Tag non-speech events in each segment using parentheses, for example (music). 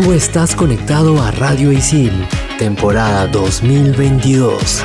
Tú estás conectado a Radio Isil, temporada 2022.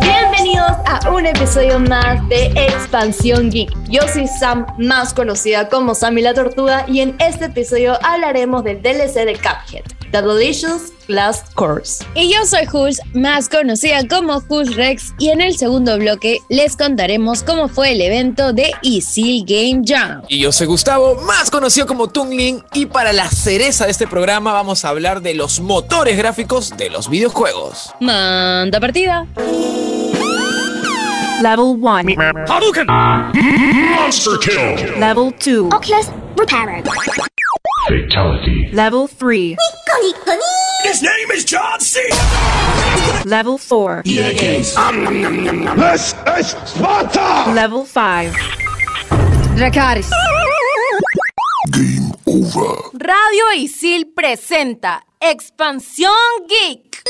Bienvenidos a un episodio más de Expansión Geek. Yo soy Sam, más conocida como Sammy la Tortuga, y en este episodio hablaremos del DLC de Cuphead, The Delicious Last Course. Y yo soy Jules, más conocida como Jules Rex, y en el segundo bloque les contaremos cómo fue el evento de Isil Game Jam. Y yo soy Gustavo, más conocido como Tungling, y para la cereza de este programa vamos a hablar de los motores gráficos de los videojuegos. Manda partida. Level 1. Hadouken! Monster kill! Level 2. Oculus repaired. Fatality. Level 3. His name is John C. Level 4. This is Sparta! Level 5. Dracaris. Game over. Radio Isil presenta Expansión Geek.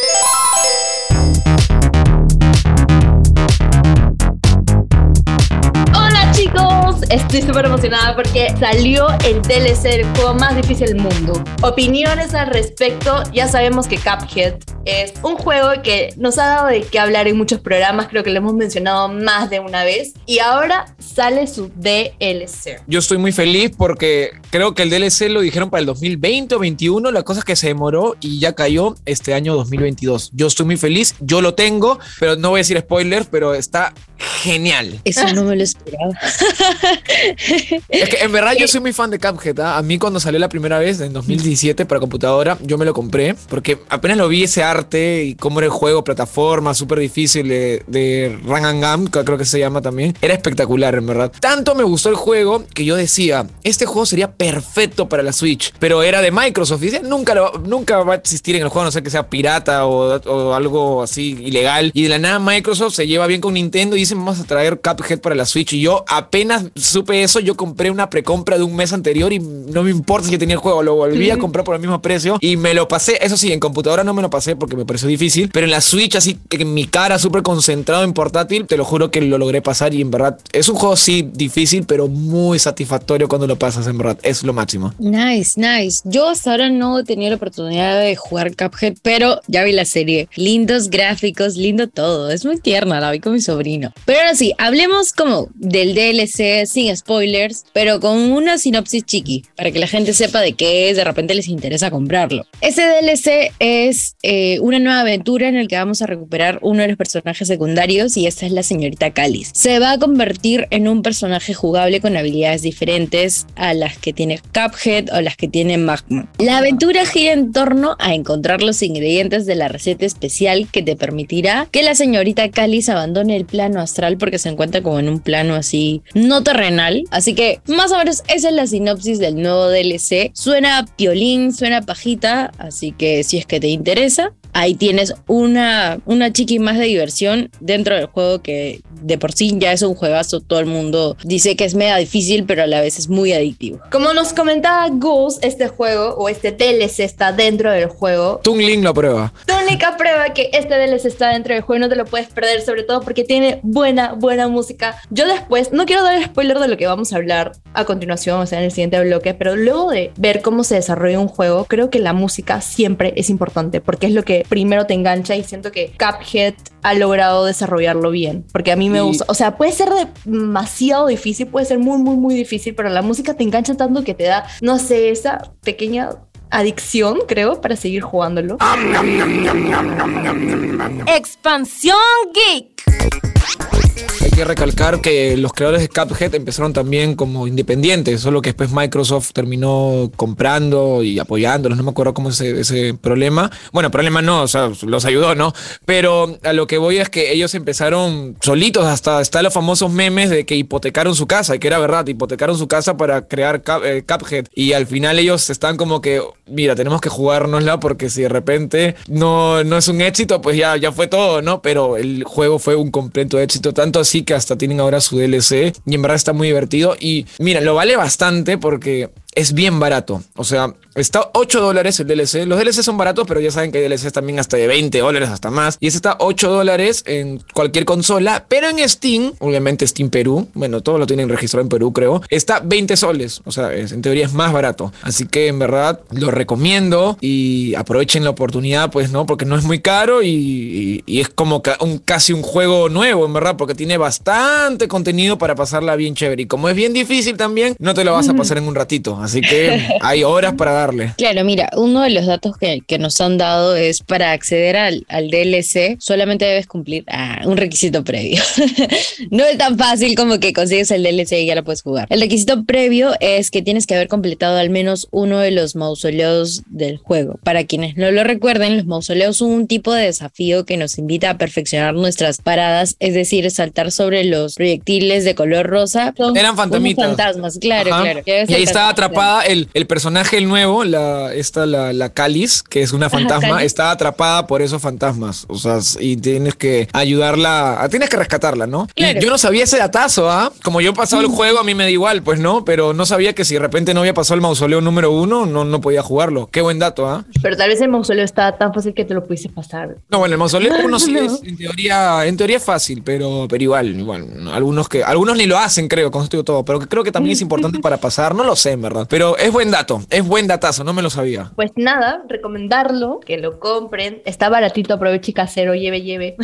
Estoy súper emocionada porque salió el DLC del juego más difícil del mundo. Opiniones al respecto, ya sabemos que Cuphead es un juego que nos ha dado de qué hablar en muchos programas, creo que lo hemos mencionado más de una vez, y ahora sale su DLC. Yo estoy muy feliz porque creo que el DLC lo dijeron para el 2020 o 21, la cosa es que se demoró y ya cayó este año 2022. Yo estoy muy feliz, yo lo tengo, pero no voy a decir spoilers, pero está genial. Eso no me lo esperaba. (laughs) Es que en verdad yo soy muy fan de Cuphead. ¿ah? A mí cuando salió la primera vez en 2017 para computadora, yo me lo compré porque apenas lo vi ese arte y cómo era el juego, plataforma, súper difícil de, de Run and Gun, que creo que se llama también. Era espectacular, en verdad. Tanto me gustó el juego que yo decía, este juego sería perfecto para la Switch, pero era de Microsoft. Y decía, nunca, lo- nunca va a existir en el juego, a no sé que sea pirata o, o algo así ilegal. Y de la nada Microsoft se lleva bien con Nintendo y vamos a traer Cuphead para la Switch. Y yo apenas supe eso, yo compré una precompra de un mes anterior y no me importa si tenía el juego, lo volví a comprar por el mismo precio y me lo pasé. Eso sí, en computadora no me lo pasé porque me pareció difícil, pero en la Switch, así en mi cara, súper concentrado en portátil, te lo juro que lo logré pasar y en verdad es un juego, sí, difícil, pero muy satisfactorio cuando lo pasas, en verdad. Es lo máximo. Nice, nice. Yo hasta ahora no he tenido la oportunidad de jugar Cuphead, pero ya vi la serie. Lindos gráficos, lindo todo. Es muy tierna, la vi con mi sobrino. Pero ahora sí, hablemos como del DLC sin spoilers, pero con una sinopsis chiqui, para que la gente sepa de qué es, de repente les interesa comprarlo. Ese DLC es eh, una nueva aventura en la que vamos a recuperar uno de los personajes secundarios y esta es la señorita Cáliz. Se va a convertir en un personaje jugable con habilidades diferentes a las que tiene Cuphead o las que tiene Magma. La aventura gira en torno a encontrar los ingredientes de la receta especial que te permitirá que la señorita Cáliz abandone el plano astral porque se encuentra como en un plano así no terrenal. Así que más o menos esa es la sinopsis del nuevo DLC. Suena piolín, suena pajita, así que si es que te interesa, ahí tienes una, una chiqui más de diversión dentro del juego que de por sí ya es un juegazo. Todo el mundo dice que es mega difícil, pero a la vez es muy adictivo. Como nos comentaba Gus, este juego o este DLC está dentro del juego. Tungling lo prueba. La única prueba que este DLC está dentro del juego y no te lo puedes perder, sobre todo porque tiene buena, buena música. Yo después, no quiero dar spoiler de lo que vamos a hablar a continuación, o sea, en el siguiente bloque, pero luego de ver cómo se desarrolla un juego, creo que la música siempre es importante porque es lo que primero te engancha y siento que Cuphead ha logrado desarrollarlo bien, porque a mí me Y- gusta, o sea, puede ser demasiado difícil, puede ser muy, muy, muy difícil, pero la música te engancha tanto que te da, no sé, esa pequeña adicción, creo, para seguir jugándolo. Expansión Geek. Que recalcar que los creadores de Cuphead empezaron también como independientes, solo que después Microsoft terminó comprando y apoyándolos, no me acuerdo cómo es ese, ese problema. Bueno, problema no, o sea, los ayudó, ¿no? Pero a lo que voy es que ellos empezaron solitos, hasta están los famosos memes de que hipotecaron su casa, y que era verdad, hipotecaron su casa para crear eh, Cuphead. Y al final ellos están como que, mira, tenemos que jugárnosla porque si de repente no, no es un éxito, pues ya, ya fue todo, ¿no? Pero el juego fue un completo éxito, tanto así que hasta tienen ahora su DLC y en verdad está muy divertido. Y mira, lo vale bastante porque es bien barato. O sea, Está 8 dólares el DLC. Los DLC son baratos, pero ya saben que hay DLCs también hasta de 20 dólares, hasta más. Y ese está 8 dólares en cualquier consola, pero en Steam, obviamente Steam Perú, bueno, todos lo tienen registrado en Perú, creo, está 20 soles. O sea, es- en teoría es más barato. Así que en verdad lo recomiendo y aprovechen la oportunidad, pues, ¿no? Porque no es muy caro y, y- y es como ca- un, casi un juego nuevo, en verdad, porque tiene bastante contenido para pasarla bien chévere. Y como es bien difícil también, no te lo vas a pasar en un ratito. Así que hay horas para darle. Claro, mira, uno de los datos que, que nos han dado es para acceder al, al DLC solamente debes cumplir ah, un requisito previo. (laughs) no es tan fácil como que consigues el DLC y ya lo puedes jugar. El requisito previo es que tienes que haber completado al menos uno de los mausoleos del juego. Para quienes no lo recuerden, los mausoleos son un tipo de desafío que nos invita a perfeccionar nuestras paradas, es decir, saltar sobre los proyectiles de color rosa. Son Eran fantasmitas. fantasmas, claro, Ajá. claro. Y ahí estaba atrapada el, el personaje el nuevo, la, esta, la, la Calis, que es una fantasma, está atrapada por esos fantasmas. O sea, y tienes que ayudarla, ah, tienes que rescatarla, ¿no? Claro. Y yo no sabía ese datazo, ¿ah? Como yo he pasado el juego, a mí me da igual, pues no, pero no sabía que si de repente no había pasado el mausoleo número uno, no, no podía jugarlo. Qué buen dato, ¿ah? Pero tal vez el mausoleo estaba tan fácil que te lo pudiste pasar. No, bueno, el mausoleo uno sí es, en teoría, en teoría es fácil, pero, pero igual, igual. ¿no? Algunos que, algunos ni lo hacen, creo, con esto digo todo, pero creo que también es importante (laughs) para pasar, no lo sé, en verdad. Pero es buen dato, es buen datazo, no me lo sabía. Pues nada, recomendarlo, que lo compren. Está baratito, aproveche y casero, lleve, lleve.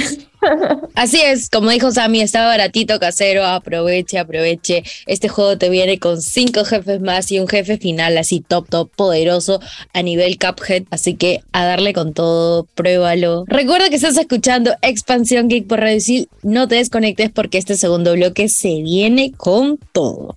(laughs) Así es, como dijo Sammy, está baratito casero, aproveche, aproveche. Este juego te viene con cinco jefes más y un jefe final así top, top, poderoso a nivel Cuphead. Así que a darle con todo, pruébalo. Recuerda que estás escuchando Expansión Geek por Radio Isil. No te desconectes porque este segundo bloque se viene con todo.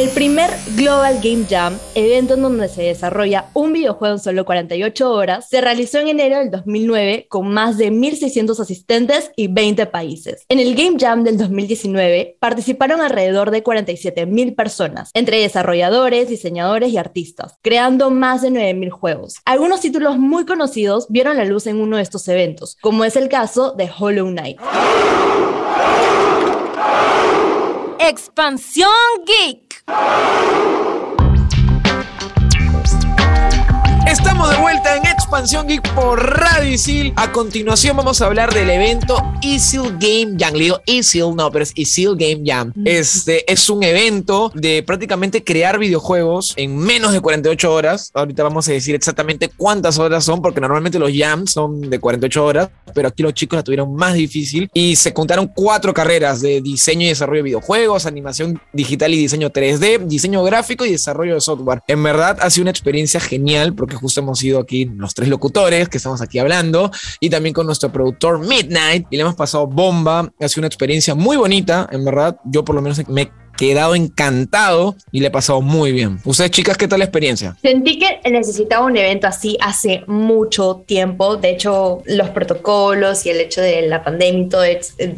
545. El primer Global Game Jam, evento en donde se desarrolla un videojuego en solo 48 horas, se realizó en enero del 2009 con más de 1.600 asistentes y 20 países. En el Game Jam del 2019 participaron alrededor de 47.000 personas, entre desarrolladores, diseñadores y artistas, creando más de 9.000 juegos. Algunos títulos muy conocidos vieron la luz en uno de estos eventos, como es el caso de Hollow Knight. Expansión Geek. Estamos de vuelta en Expansión Geek por Radio Isil. A continuación vamos a hablar del evento Isil Game Jam. Le digo Isil, no, pero es Isil Game Jam. Este es un evento de prácticamente crear videojuegos en menos de 48 horas. Ahorita vamos a decir exactamente cuántas horas son, porque normalmente los jams son de 48 horas, pero aquí los chicos la tuvieron más difícil y se contaron cuatro carreras de diseño y desarrollo de videojuegos, animación digital y diseño 3D, diseño gráfico y desarrollo de software. En verdad ha sido una experiencia genial porque justo hemos sido aquí los tres locutores que estamos aquí hablando y también con nuestro productor Midnight y le hemos pasado bomba. Ha sido una experiencia muy bonita, en verdad. Yo por lo menos me quedado encantado y le he pasado muy bien. Ustedes chicas, ¿qué tal la experiencia? Sentí que necesitaba un evento así hace mucho tiempo. De hecho, los protocolos y el hecho de la pandemia y todo,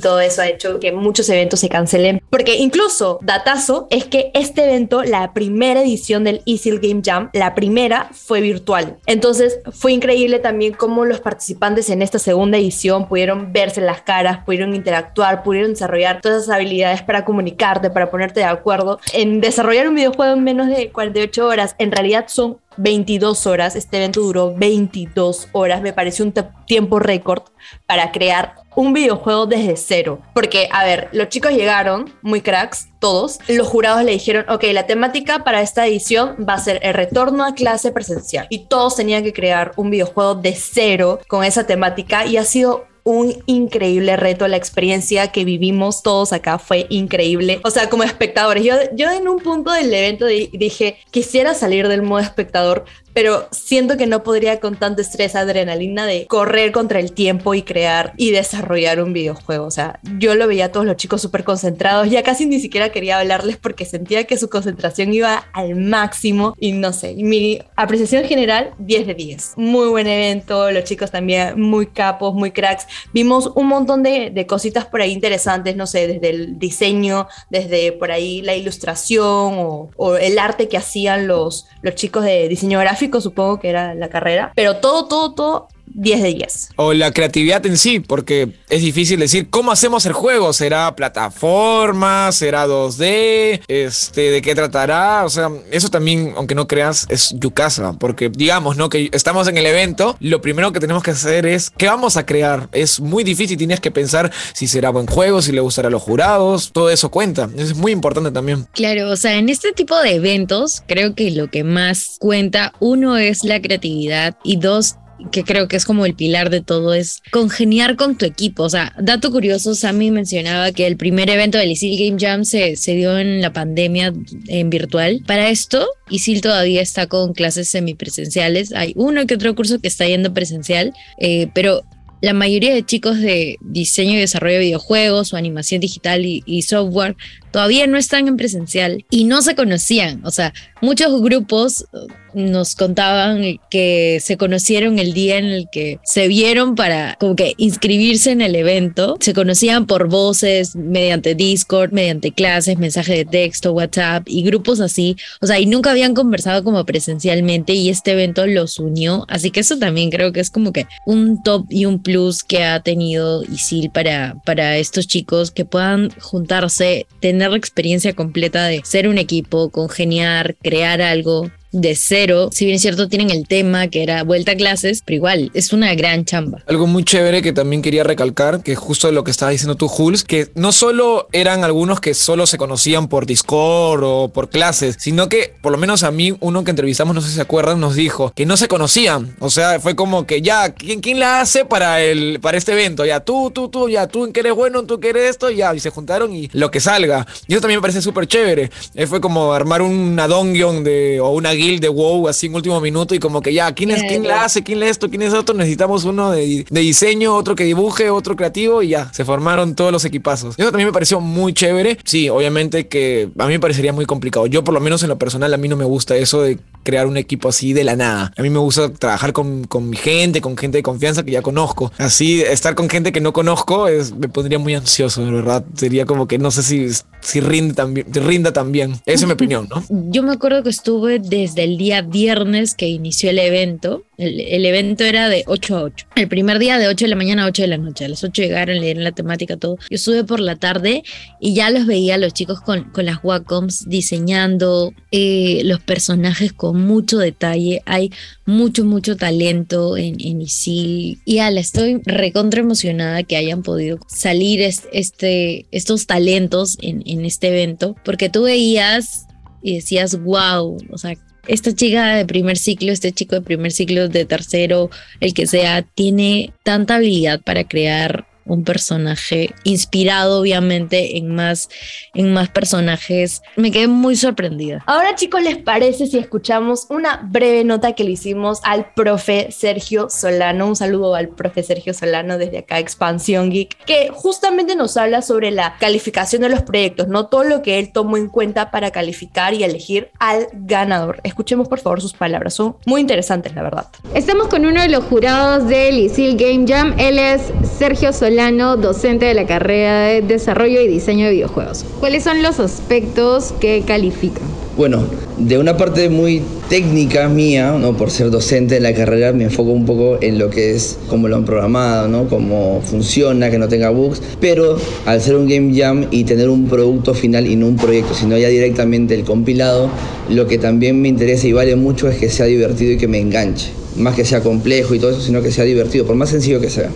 todo eso ha hecho que muchos eventos se cancelen. Porque incluso, datazo, es que este evento, la primera edición del Easy Game Jam, la primera fue virtual. Entonces, fue increíble también cómo los participantes en esta segunda edición pudieron verse las caras, pudieron interactuar, pudieron desarrollar todas esas habilidades para comunicarte, para de acuerdo. En desarrollar un videojuego en menos de 48 horas, en realidad son 22 horas. Este evento duró 22 horas. Me pareció un tiempo récord para crear un videojuego desde cero. Porque, a ver, los chicos llegaron, muy cracks, todos. Los jurados le dijeron, ok, la temática para esta edición va a ser el retorno a clase presencial. Y todos tenían que crear un videojuego de cero con esa temática y ha sido un increíble reto. La experiencia que vivimos todos acá fue increíble. O sea, como espectadores, yo, yo en un punto del evento di- dije, quisiera salir del modo espectador, pero siento que no podría con tanto estrés, adrenalina de correr contra el tiempo y crear y desarrollar un videojuego. O sea, yo lo veía a todos los chicos súper concentrados, ya casi ni siquiera quería hablarles porque sentía que su concentración iba al máximo y no sé, mi apreciación general 10 de 10. Muy buen evento, los chicos también muy capos, muy cracks. Vimos un montón de, de cositas por ahí interesantes, no sé, desde el diseño, desde por ahí la ilustración o, o el arte que hacían los, los chicos de diseño gráfico, supongo que era la carrera. Pero todo, todo, todo 10 de 10. O la creatividad en sí, porque es difícil decir cómo hacemos el juego. ¿Será plataforma? ¿Será 2D? Este, ¿De qué tratará? O sea, eso también, aunque no creas, es Yukasa. Porque digamos, ¿no? Que estamos en el evento, lo primero que tenemos que hacer es ¿qué vamos a crear? Es muy difícil, tienes que pensar si será buen juego, si le gustará a los jurados, todo eso cuenta. Eso es muy importante también. Claro, o sea, en este tipo de eventos creo que lo que más cuenta, uno es la creatividad y dos, que creo que es como el pilar de todo, es congeniar con tu equipo. O sea, dato curioso, Sammy mencionaba que el primer evento del ISIL Game Jam se, se dio en la pandemia en virtual. Para esto, ISIL todavía está con clases semipresenciales. Hay uno que otro curso que está yendo presencial, eh, pero la mayoría de chicos de diseño y desarrollo de videojuegos o animación digital y, y, software todavía no están en presencial y no se conocían. O sea, muchos grupos nos contaban que se conocieron el día en el que se vieron para como que inscribirse en el evento. Se conocían por voces, mediante Discord, mediante clases, mensajes de texto, WhatsApp y grupos así. O sea, y nunca habían conversado como presencialmente y este evento los unió. Así que eso también creo que es como que un top y un plus que ha tenido ISIL para, para estos chicos que puedan juntarse, tener la experiencia completa de ser un equipo, congeniar, crear algo de cero. Si bien es cierto, tienen el tema que era vuelta a clases, pero igual es una gran chamba. Algo muy chévere que también quería recalcar, que justo lo que estabas diciendo tú, Jules, que no solo eran algunos que solo se conocían por Discord o por clases, sino que por lo menos a mí, uno que entrevistamos, no sé si se acuerdan, nos dijo que no se conocían. O sea, fue como que ya, ¿quién, quién la hace para, el, para este evento? Ya tú, tú, tú, ya tú en que eres bueno, tú que eres esto, ya, y se juntaron y lo que salga. Y eso también me parece súper chévere. Eh, fue como armar una dongion de, o una guild de WoW así en último minuto y como que ya, ¿quién, es, quién la hace? ¿Quién le esto? ¿Quién es otro? Necesitamos uno de, de, diseño, otro que dibuje, otro creativo y ya, se formaron todos los equipazos. Eso también me pareció muy chévere. Sí, obviamente que a mí me parecería muy complicado. Yo por lo menos en lo personal a mí no me gusta eso de crear un equipo así de la nada. A mí me gusta trabajar con, con mi gente, con gente de confianza que ya conozco. Así, estar con gente que no conozco es, me pondría muy ansioso, de verdad. Sería como que no sé si, si rinde también, rinda también. Esa es mi opinión, ¿no? (laughs) Yo me acuerdo que estuve desde el día viernes que inició el evento. El, el, evento era de 8 a 8. El primer día de 8 de la mañana a 8 de la noche. A las 8 llegaron, leyeron la temática, todo. Yo estuve por la tarde y ya los veía los chicos con, con las Wacoms diseñando eh, los personajes con mucho detalle. Hay mucho, mucho talento en, en ISIL. Y ala, estoy recontra emocionada que hayan podido salir este, estos talentos en, en este evento, porque tú veías y decías, wow, o sea, esta chica de primer ciclo, este chico de primer ciclo, de tercero, el que sea, tiene tanta habilidad para crear un personaje inspirado obviamente en más en más personajes. Me quedé muy sorprendida. Ahora chicos les parece si escuchamos una breve nota que le hicimos al profe Sergio Solano un saludo al profe Sergio Solano desde acá Expansión Geek que justamente nos habla sobre la calificación de los proyectos no todo lo que él tomó en cuenta para calificar y elegir al ganador. Escuchemos por favor sus palabras. Son muy interesantes la verdad. Estamos con uno de los jurados del ISIL Game Jam. Él es Sergio Solano Docente de la carrera de Desarrollo y Diseño de Videojuegos. ¿Cuáles son los aspectos que califican? Bueno, de una parte muy técnica mía, ¿no? por ser docente de la carrera, me enfoco un poco en lo que es cómo lo han programado, ¿no? cómo funciona, que no tenga bugs, pero al ser un game jam y tener un producto final y no un proyecto, sino ya directamente el compilado, lo que también me interesa y vale mucho es que sea divertido y que me enganche. Más que sea complejo y todo eso, sino que sea divertido, por más sencillo que sea.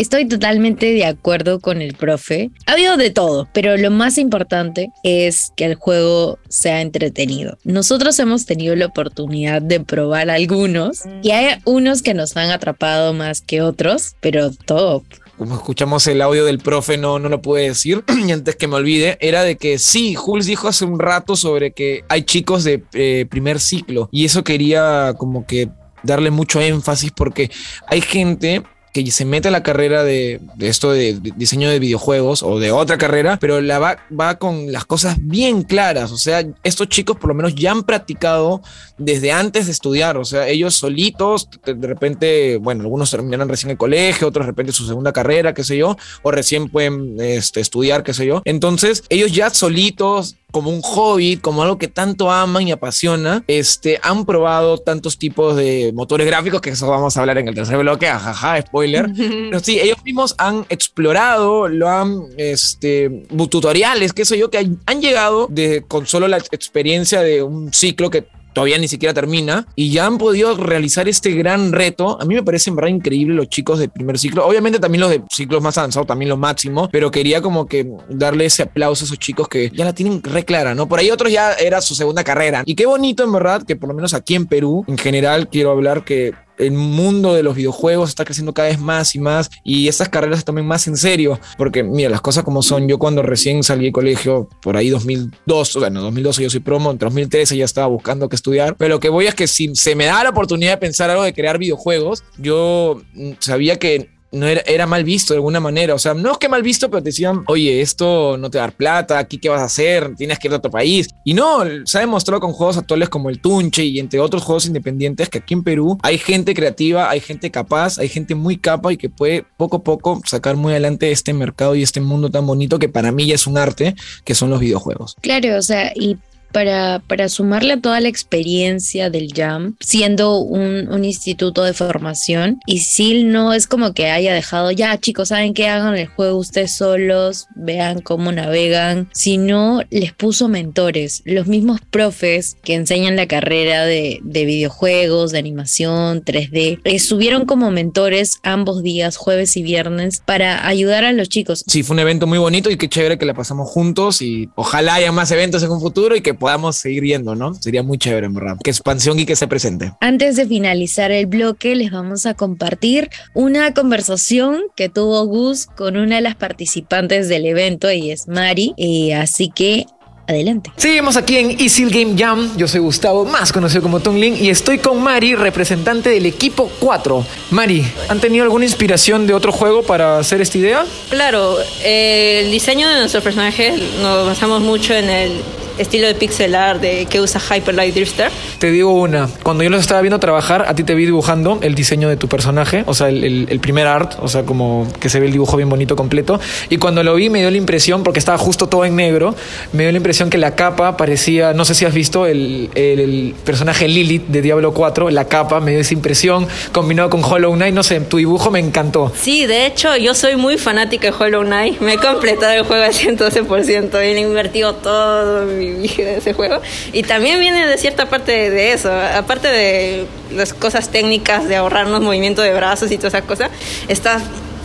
Estoy totalmente de acuerdo con el profe. Ha habido de todo, pero lo más importante es que el juego sea entretenido. Nosotros hemos tenido la oportunidad de probar algunos y hay unos que nos han atrapado más que otros, pero top como escuchamos el audio del profe, no, no lo pude decir, (clears throat) y antes que me olvide, era de que sí, Jules dijo hace un rato sobre que hay chicos de eh, primer ciclo, y eso quería como que darle mucho énfasis porque hay gente que se mete a la carrera de, esto de, de, diseño de videojuegos o de otra carrera, pero la va, va con las cosas bien claras. O sea, estos chicos por lo menos ya han practicado desde antes de estudiar. O sea, ellos solitos, de repente, bueno, algunos terminan recién el colegio, otros de repente su segunda carrera, qué sé yo, o recién pueden este, estudiar, qué sé yo. Entonces, ellos ya solitos como un hobby, como algo que tanto aman y apasiona, este, han probado tantos tipos de motores gráficos, que eso vamos a hablar en el tercer bloque, ajaja, spoiler. (laughs) Pero sí, ellos mismos han explorado, lo han, este, tutoriales, qué sé yo, que han, han llegado de, con solo la experiencia de un ciclo que todavía ni siquiera termina y ya han podido realizar este gran reto. A mí me parece en verdad increíble los chicos de primer ciclo. Obviamente también los de ciclos más avanzados, también los máximos, pero quería como que darle ese aplauso a esos chicos que ya la tienen re clara, ¿no? Por ahí otros ya era su segunda carrera. Y qué bonito en verdad que por lo menos aquí en Perú, en general, quiero hablar que el mundo de los videojuegos está creciendo cada vez más y más y estas carreras se tomen más en serio, porque mira, las cosas como son, yo cuando recién salí del colegio, por ahí 2002, bueno, 2012 yo soy promo, en 2013 ya estaba buscando que estudiar, pero lo que voy es que si se me da la oportunidad de pensar algo de crear videojuegos, yo mm, sabía que no era, era, mal visto de alguna manera. O sea, no es que mal visto, pero te decían, oye, esto no te va a dar plata, aquí qué vas a hacer, tienes que ir a otro país. Y no, se ha demostrado con juegos actuales como el Tunche y entre otros juegos independientes que aquí en Perú hay gente creativa, hay gente capaz, hay gente muy capa y que puede poco a poco sacar muy adelante este mercado y este mundo tan bonito que para mí ya es un arte, que son los videojuegos. Claro, o sea, y para, para sumarle a toda la experiencia del Jam, siendo un, un, instituto de formación, y SIL no es como que haya dejado, ya chicos, saben que hagan el juego ustedes solos, vean cómo navegan, sino les puso mentores, los mismos profes que enseñan la carrera de, de videojuegos, de animación, 3D, estuvieron como mentores ambos días, jueves y viernes, para ayudar a los chicos. Sí, fue un evento muy bonito y qué chévere que la pasamos juntos y ojalá haya más eventos en un futuro y que podamos seguir viendo, ¿no? Sería muy chévere, en verdad. Que expansión y que se presente. Antes de finalizar el bloque, les vamos a compartir una conversación que tuvo Gus con una de las participantes del evento y es Mari. Y así que Adelante. Seguimos aquí en Easy Game Jam. Yo soy Gustavo, más conocido como Tungling, y estoy con Mari, representante del equipo 4. Mari, ¿han tenido alguna inspiración de otro juego para hacer esta idea? Claro, eh, el diseño de nuestros personajes nos basamos mucho en el estilo de pixel art de, que usa Hyper Light Drifter. Te digo una, cuando yo los estaba viendo trabajar, a ti te vi dibujando el diseño de tu personaje, o sea, el, el, el, primer art, o sea, como que se ve el dibujo bien bonito completo. Y cuando lo vi me dio la impresión, porque estaba justo todo en negro, me dio la impresión que la capa parecía, no sé si has visto el, el personaje Lilith de Diablo 4, la capa me dio esa impresión, combinado con Hollow Knight, no sé, tu dibujo me encantó. Sí, de hecho, yo soy muy fanática de Hollow Knight, me he completado el juego al 112%, he invertido todo mi de ese juego. Y también viene de cierta parte de eso, aparte de las cosas técnicas de ahorrarnos movimiento de brazos y toda esa cosa, está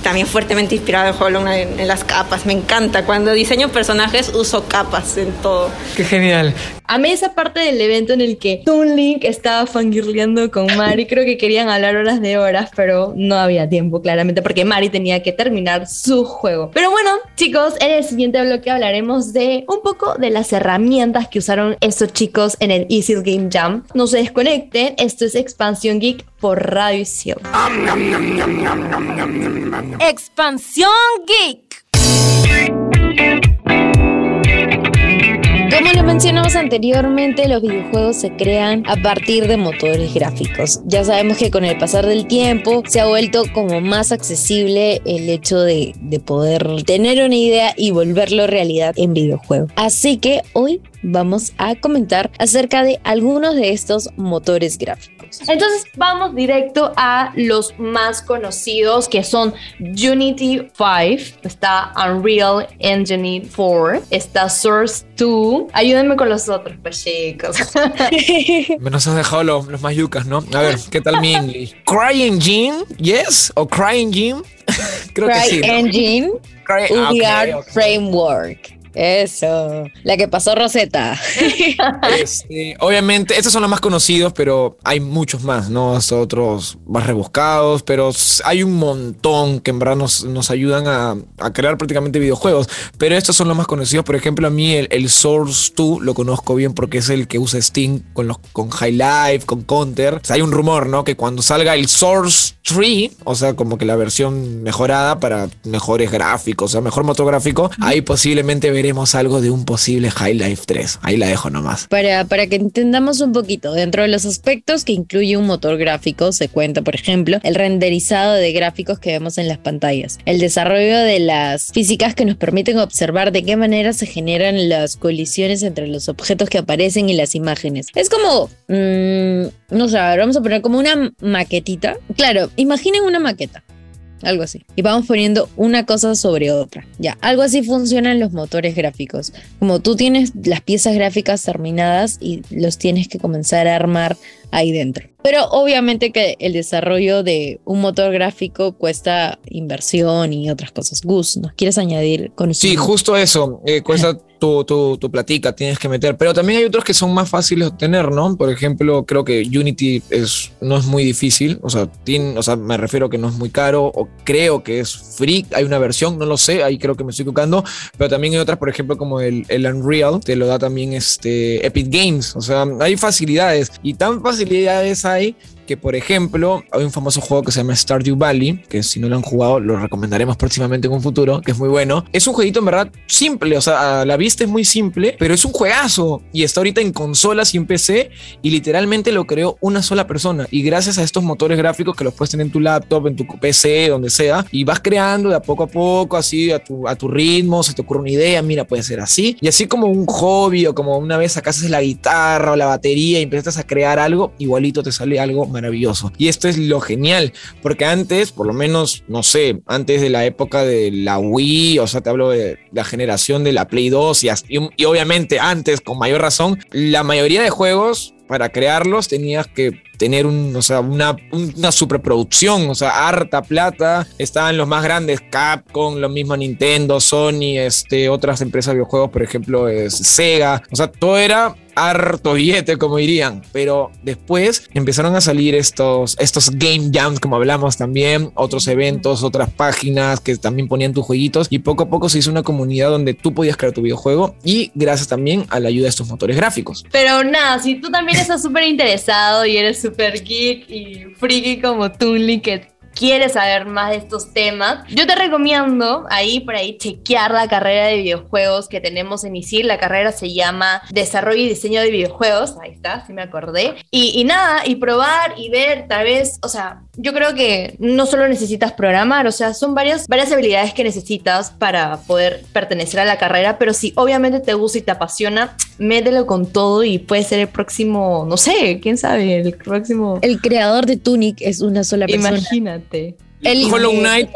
también fuertemente inspirado en Hollow Knight en, en, las capas. Me encanta. Cuando diseño personajes uso capas en todo. Qué genial. A mí esa parte del evento en el que Toon Link estaba fangirleando con Mari, creo que querían hablar horas de horas, pero no había tiempo claramente porque Mari tenía que terminar su juego. Pero bueno, chicos, en el siguiente bloque hablaremos de un poco de las herramientas que usaron estos chicos en el Easy Game Jam. No se desconecten, esto es Expansión Geek por Radio Isil. Expansión Geek. Como lo mencionamos anteriormente, los videojuegos se crean a partir de motores gráficos. Ya sabemos que con el pasar del tiempo se ha vuelto como más accesible el hecho de, de poder tener una idea y volverlo realidad en videojuego. Así que hoy vamos a comentar acerca de algunos de estos motores gráficos. Entonces vamos directo a los más conocidos que son Unity 5, está Unreal Engine 4, está Source 2. Ayúdenme con los otros, pues chicos. Me (laughs) nos has dejado los, los más yucas, ¿no? A ver, ¿qué tal mi English? CryEngine, yes, o CryEngine. (laughs) Creo Cry que sí. Engine, Cry okay, okay. Framework. Eso, la que pasó Rosetta. (laughs) Este, obviamente, estos son los más conocidos, pero hay muchos más, ¿no? Hasta otros más rebuscados, pero hay un montón que en verdad nos, nos ayudan a, a, crear prácticamente videojuegos. Pero estos son los más conocidos. Por ejemplo, a mí el, el, Source 2 lo conozco bien porque es el que usa Steam con, los, con High Life, con Counter. Hay un rumor, ¿no? Que cuando salga el Source 3, o sea, como que la versión mejorada para mejores gráficos, o sea, mejor motor gráfico, ahí posiblemente algo de un posible High Life 3. Ahí la dejo nomás. Para, para que entendamos un poquito, dentro de los aspectos que incluye un motor gráfico, se cuenta, por ejemplo, el renderizado de gráficos que vemos en las pantallas, el desarrollo de las físicas que nos permiten observar de qué manera se generan las colisiones entre los objetos que aparecen y las imágenes. Es como, mm, no sé, vamos a poner como una maquetita. Claro, imaginen una maqueta algo así. Y vamos poniendo una cosa sobre otra. Ya, algo así funcionan los motores gráficos. Como tú tienes las piezas gráficas terminadas y los tienes que comenzar a armar ahí dentro. Pero obviamente que el desarrollo de un motor gráfico cuesta inversión y otras cosas. Gus, ¿nos quieres añadir con Sí, justo eso. Eh, cuesta (laughs) tu, tu, tu, platica, tienes que meter. Pero también hay otros que son más fáciles de obtener, ¿no? Por ejemplo, creo que Unity es, no es muy difícil. O sea, tiene, o sea, me refiero a que no es muy caro. O creo que es free. Hay una versión, no lo sé. Ahí creo que me estoy equivocando. Pero también hay otras, por ejemplo, como el, el Unreal. Te lo da también este Epic Games. O sea, hay facilidades. Y tan facilidades hay que por ejemplo hay un famoso juego que se llama Stardew Valley, que si no lo han jugado lo recomendaremos próximamente en un futuro, que es muy bueno. Es un jueguito en verdad simple, o sea, la vista es muy simple, pero es un juegazo y está ahorita en consolas y en PC y literalmente lo creó una sola persona y gracias a estos motores gráficos que los puedes tener en tu laptop, en tu PC, donde sea, y vas creando de a poco a poco, así a tu, a tu ritmo, se te ocurre una idea, mira, puede ser así, y así como un hobby o como una vez sacaste la guitarra o la batería y empezaste a crear algo, igualito te sale algo maravilloso. Y esto es lo genial, porque antes, por lo menos, no sé, antes de la época de la Wii, o sea, te hablo de la generación de la Play 2 y, y, y obviamente antes, con mayor razón, la mayoría de juegos para crearlos tenías que tener un, o sea, una, una superproducción, o sea, harta plata. Estaban los más grandes, Capcom, lo mismo Nintendo, Sony, este, otras empresas de videojuegos, por ejemplo, es Sega. O sea, todo era harto billete, como dirían. Pero después empezaron a salir estos, estos game jams, como hablamos también, otros eventos, otras páginas que también ponían tus jueguitos. Y poco a poco se hizo una comunidad donde tú podías crear tu videojuego y gracias también a la ayuda de estos motores gráficos. Pero nada, si tú también estás súper interesado y eres súper geek y friki como tú, que quieres saber más de estos temas, yo te recomiendo ahí por ahí chequear la carrera de videojuegos que tenemos en ISIL. La carrera se llama Desarrollo y Diseño de Videojuegos. Ahí está, si me acordé. Y nada, y probar y ver, tal vez, o sea, yo creo que no solo necesitas programar, o sea, son varias, varias habilidades que necesitas para poder pertenecer a la carrera, pero si obviamente te gusta y te apasiona, mételo con todo y puede ser el próximo, no sé, quién sabe, el próximo. El creador de Tunic es una sola persona. Imagínate. El Hollow Knight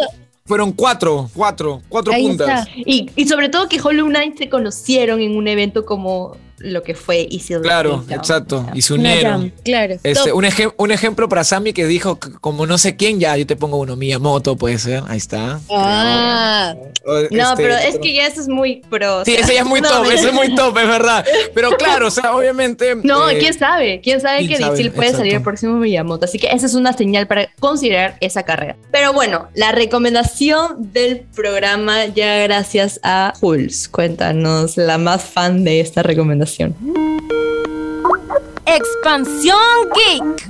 fueron cuatro, cuatro, cuatro Ahí puntas. Y, y sobre todo que Hollow Knight se conocieron en un evento como lo que fue Easy Claro, exacto. Y unieron. jam, claro. Este, un, ejem- un ejemplo para Sammy que dijo, como no sé quién, ya yo te pongo uno, Miyamoto, puede ser, ahí está. Ah, O, No, este, pero es que ya eso es muy pro. o Sí, sea, ese ya es muy (laughs) no, top, me- ese es muy (laughs) top, es verdad. Pero claro, o sea, obviamente. No, eh, quién sabe, quién sabe quién que sabe, puede salir el próximo Miyamoto. Así que esa es una señal para considerar esa carrera. Pero bueno, la recomendación del programa, ya gracias a Jules. Cuéntanos, la más fan de esta recomendación. Expansión Geek.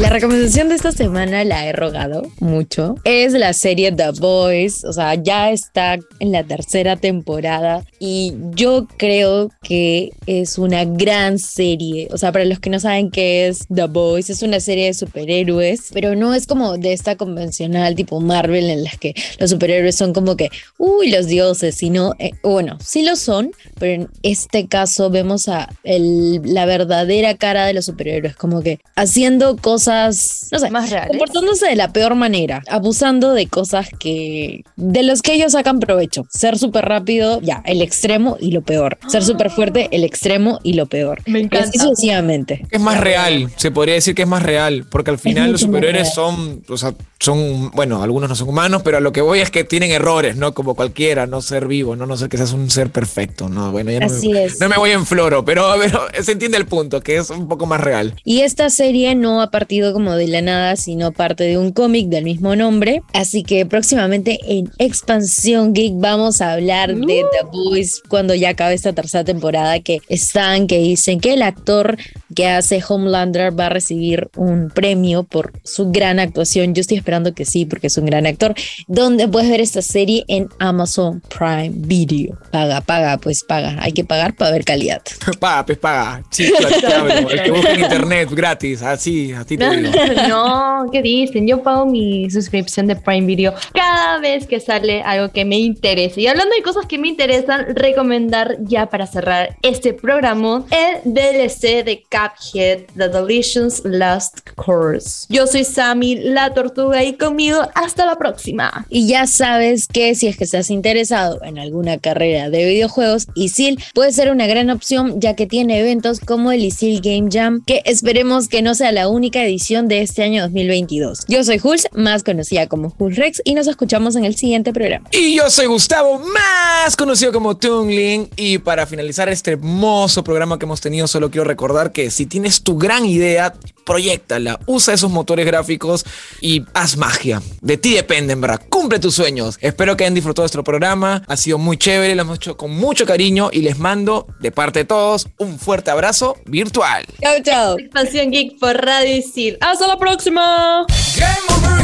La recomendación de esta semana la he rogado mucho. Es la serie The Boys. O sea, ya está en la tercera temporada. Y yo creo que es una gran serie. O sea, para los que no saben qué es The Boys, es una serie de superhéroes. Pero no es como de esta convencional tipo Marvel en las que los superhéroes son como que, uy, los dioses. Sino, eh, bueno, sí lo son. Pero en este caso vemos a la verdadera cara de los superhéroes. Como que haciendo cosas, no sé, Más reales. comportándose de la peor manera, abusando de cosas que de los que ellos sacan provecho. Ser súper rápido, ya, el extremo y lo peor. Ser súper fuerte, el extremo y lo peor. Me Y encanta. así sucesivamente. Es más real, se podría decir que es más real, porque al final los real. son, o sea, son, bueno, algunos no son humanos, pero a lo que voy es que tienen errores, ¿no? Como cualquiera, no ser vivo, no, no ser que seas un ser perfecto, ¿no? Bueno, ya no, Así me, es. no me voy en floro, pero, (laughs) pero se entiende el punto, que es un poco más real. Y esta serie no ha partido surgido como de la nada, sino parte de un cómic del mismo nombre. Así que próximamente en Expansión Geek vamos a hablar de The Boys cuando ya acabe esta tercera temporada que están, que dicen que el actor que hace Homelander va a recibir un premio por su gran actuación. Yo estoy esperando que sí, porque es un gran actor. Donde puedes ver esta serie en Amazon Prime Video. Paga, paga, pues paga. Hay que pagar para ver calidad. (laughs) paga, pues paga. Sí, claro, el que busca en internet gratis, así, a ti te digo. (laughs) No, ¿qué dicen? Yo pago mi suscripción de Prime Video cada vez que sale algo que me interese. Y hablando de cosas que me interesan, recomendar ya para cerrar este programa el DLC de Cuphead, The Delicious Last Course. Yo soy Sammy, la tortuga, y conmigo hasta la próxima. Y ya sabes que si es que estás interesado en alguna carrera de videojuegos, Isil puede ser una gran opción ya que tiene eventos como el Isil Game Jam, que esperemos que no sea la única edición de este año 2022. Yo soy Jules, más conocida como Jules Rex, y nos escuchamos en el siguiente programa. Y yo soy Gustavo, más conocido como Tungling, y para finalizar este hermoso programa que hemos tenido, solo quiero recordar que si tienes tu gran idea, proyectala, usa esos motores gráficos y haz magia. De ti dependen, ¿verdad? Cumple tus sueños. Espero que hayan disfrutado nuestro programa. Ha sido muy chévere, lo hemos hecho con mucho cariño y les mando, de parte de todos, un fuerte abrazo virtual. Chao, chao. Expansión Geek por Radio Isil. ¡Hasta la próxima! Game over,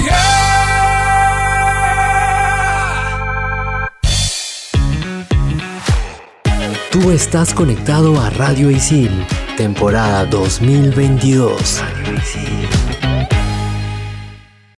Tú estás conectado a Radio Isil, temporada 2022. Radio Isil.